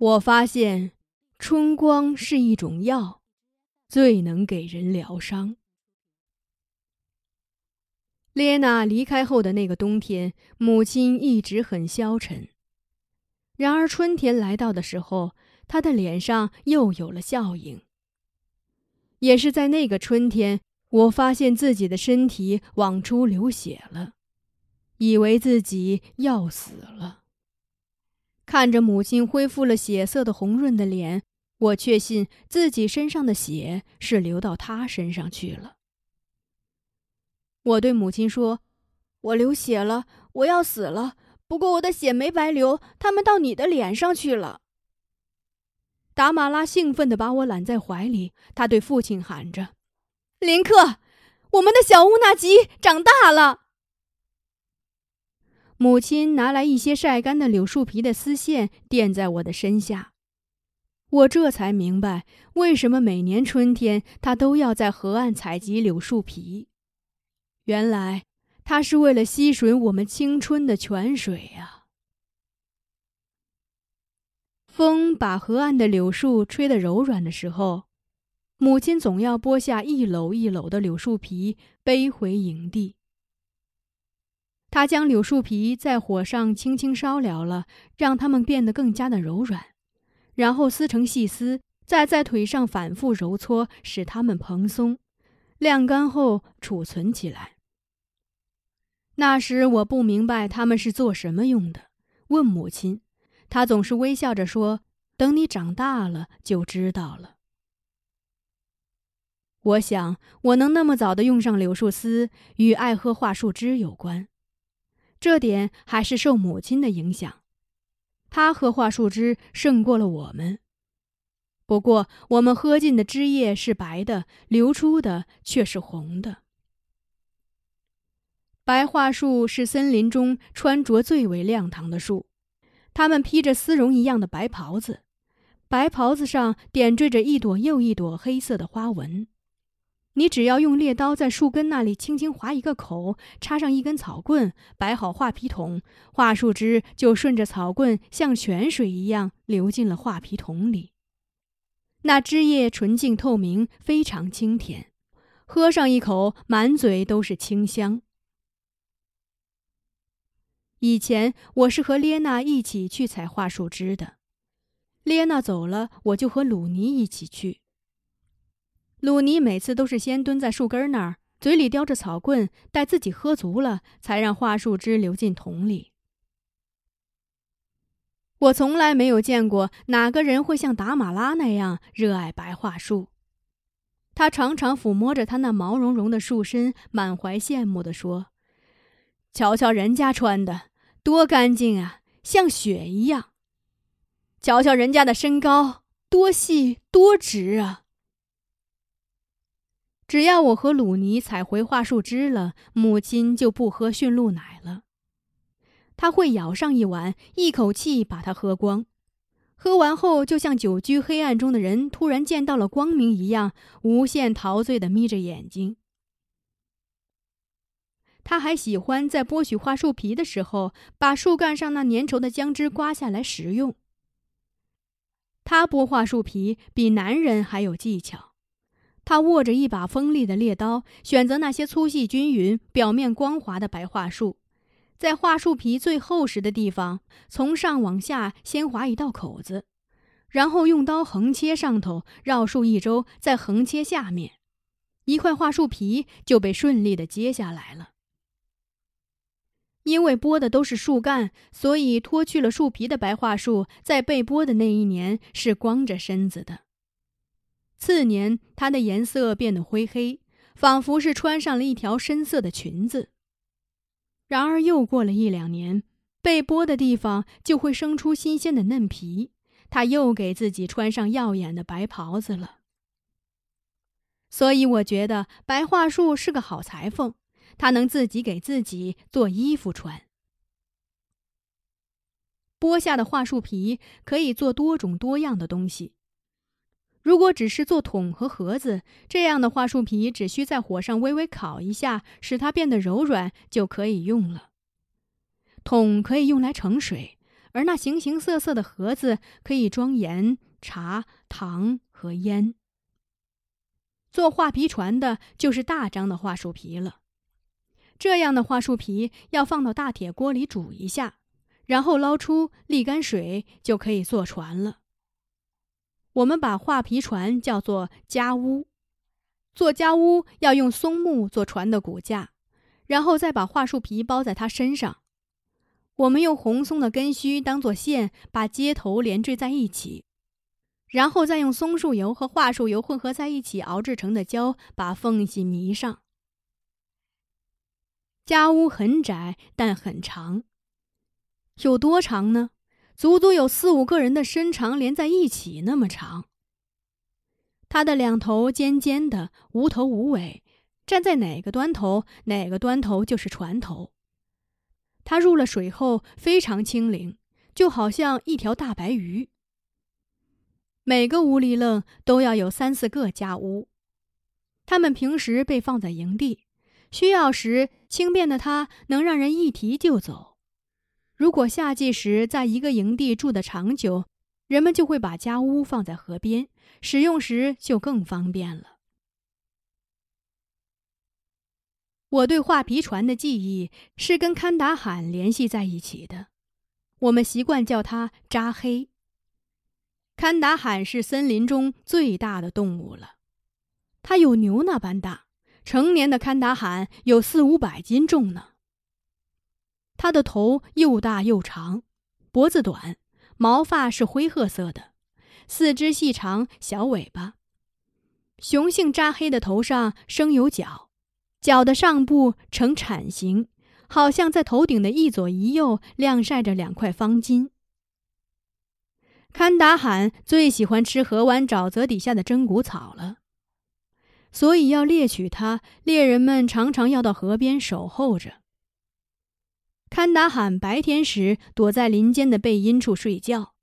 我发现，春光是一种药，最能给人疗伤。列娜离开后的那个冬天，母亲一直很消沉。然而春天来到的时候，她的脸上又有了笑影。也是在那个春天，我发现自己的身体往出流血了，以为自己要死了。看着母亲恢复了血色的红润的脸，我确信自己身上的血是流到她身上去了。我对母亲说：“我流血了，我要死了。不过我的血没白流，他们到你的脸上去了。”达马拉兴奋地把我揽在怀里，他对父亲喊着：“林克，我们的小乌纳吉长大了。”母亲拿来一些晒干的柳树皮的丝线，垫在我的身下。我这才明白，为什么每年春天他都要在河岸采集柳树皮。原来，他是为了吸吮我们青春的泉水呀。风把河岸的柳树吹得柔软的时候，母亲总要剥下一篓一篓的柳树皮背回营地。他将柳树皮在火上轻轻烧燎了，让它们变得更加的柔软，然后撕成细丝，再在腿上反复揉搓，使它们蓬松，晾干后储存起来。那时我不明白他们是做什么用的，问母亲，她总是微笑着说：“等你长大了就知道了。”我想，我能那么早的用上柳树丝，与爱喝桦树汁有关，这点还是受母亲的影响。她喝桦树汁胜过了我们，不过我们喝进的汁液是白的，流出的却是红的。白桦树是森林中穿着最为亮堂的树，它们披着丝绒一样的白袍子，白袍子上点缀着一朵又一朵黑色的花纹。你只要用猎刀在树根那里轻轻划一个口，插上一根草棍，摆好画皮桶，桦树枝就顺着草棍像泉水一样流进了画皮桶里。那汁液纯净透明，非常清甜，喝上一口，满嘴都是清香。以前我是和列娜一起去采桦树枝的，列娜走了，我就和鲁尼一起去。鲁尼每次都是先蹲在树根那儿，嘴里叼着草棍，待自己喝足了，才让桦树枝流进桶里。我从来没有见过哪个人会像达马拉那样热爱白桦树。他常常抚摸着他那毛茸茸的树身，满怀羡慕地说：“瞧瞧人家穿的。”多干净啊，像雪一样。瞧瞧人家的身高，多细多直啊！只要我和鲁尼采回桦树枝了，母亲就不喝驯鹿奶了。他会舀上一碗，一口气把它喝光。喝完后，就像久居黑暗中的人突然见到了光明一样，无限陶醉的眯着眼睛。他还喜欢在剥取桦树皮的时候，把树干上那粘稠的浆汁刮下来食用。他剥桦树皮比男人还有技巧，他握着一把锋利的猎刀，选择那些粗细均匀、表面光滑的白桦树，在桦树皮最厚实的地方，从上往下先划一道口子，然后用刀横切上头，绕树一周，再横切下面，一块桦树皮就被顺利的揭下来了。因为剥的都是树干，所以脱去了树皮的白桦树，在被剥的那一年是光着身子的。次年，它的颜色变得灰黑，仿佛是穿上了一条深色的裙子。然而，又过了一两年，被剥的地方就会生出新鲜的嫩皮，它又给自己穿上耀眼的白袍子了。所以，我觉得白桦树是个好裁缝。他能自己给自己做衣服穿。剥下的桦树皮可以做多种多样的东西。如果只是做桶和盒子，这样的桦树皮只需在火上微微烤一下，使它变得柔软就可以用了。桶可以用来盛水，而那形形色色的盒子可以装盐、茶、糖和烟。做画皮船的就是大张的桦树皮了。这样的桦树皮要放到大铁锅里煮一下，然后捞出沥干水，就可以坐船了。我们把画皮船叫做家屋。做家屋要用松木做船的骨架，然后再把桦树皮包在它身上。我们用红松的根须当做线，把接头连缀在一起。然后再用松树油和桦树油混合在一起熬制成的胶，把缝隙迷上。家屋很窄，但很长。有多长呢？足足有四五个人的身长连在一起那么长。它的两头尖尖的，无头无尾，站在哪个端头，哪个端头就是船头。它入了水后非常轻灵，就好像一条大白鱼。每个屋里愣都要有三四个家屋，他们平时被放在营地，需要时轻便的它能让人一提就走。如果夏季时在一个营地住的长久，人们就会把家屋放在河边，使用时就更方便了。我对画皮船的记忆是跟堪达罕联系在一起的，我们习惯叫它扎黑。堪达罕是森林中最大的动物了，它有牛那般大，成年的堪达罕有四五百斤重呢。它的头又大又长，脖子短，毛发是灰褐色的，四肢细长，小尾巴。雄性扎黑的头上生有角，角的上部呈铲形，好像在头顶的一左一右晾晒着两块方巾。堪达罕最喜欢吃河湾沼泽底下的真骨草了，所以要猎取它，猎人们常常要到河边守候着。堪达罕白天时躲在林间的背阴处睡觉，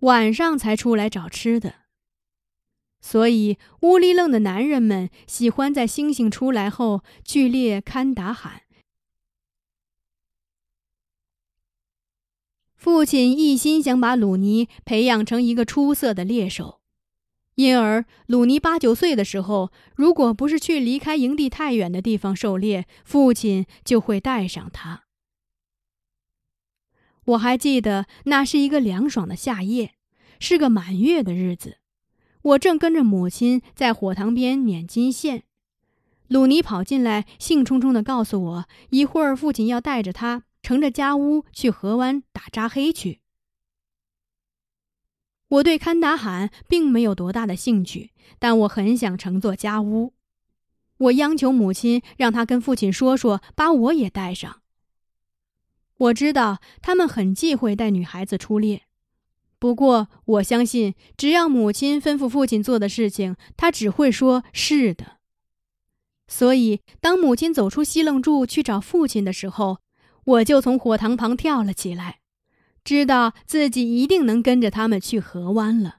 晚上才出来找吃的。所以乌里楞的男人们喜欢在星星出来后去猎堪达罕。父亲一心想把鲁尼培养成一个出色的猎手，因而鲁尼八九岁的时候，如果不是去离开营地太远的地方狩猎，父亲就会带上他。我还记得那是一个凉爽的夏夜，是个满月的日子，我正跟着母亲在火塘边捻金线，鲁尼跑进来，兴冲冲地告诉我，一会儿父亲要带着他。乘着家屋去河湾打扎黑去。我对堪达罕并没有多大的兴趣，但我很想乘坐家屋。我央求母亲让他跟父亲说说，把我也带上。我知道他们很忌讳带女孩子出猎，不过我相信，只要母亲吩咐父亲做的事情，他只会说是的。所以，当母亲走出西楞柱去找父亲的时候，我就从火塘旁跳了起来，知道自己一定能跟着他们去河湾了。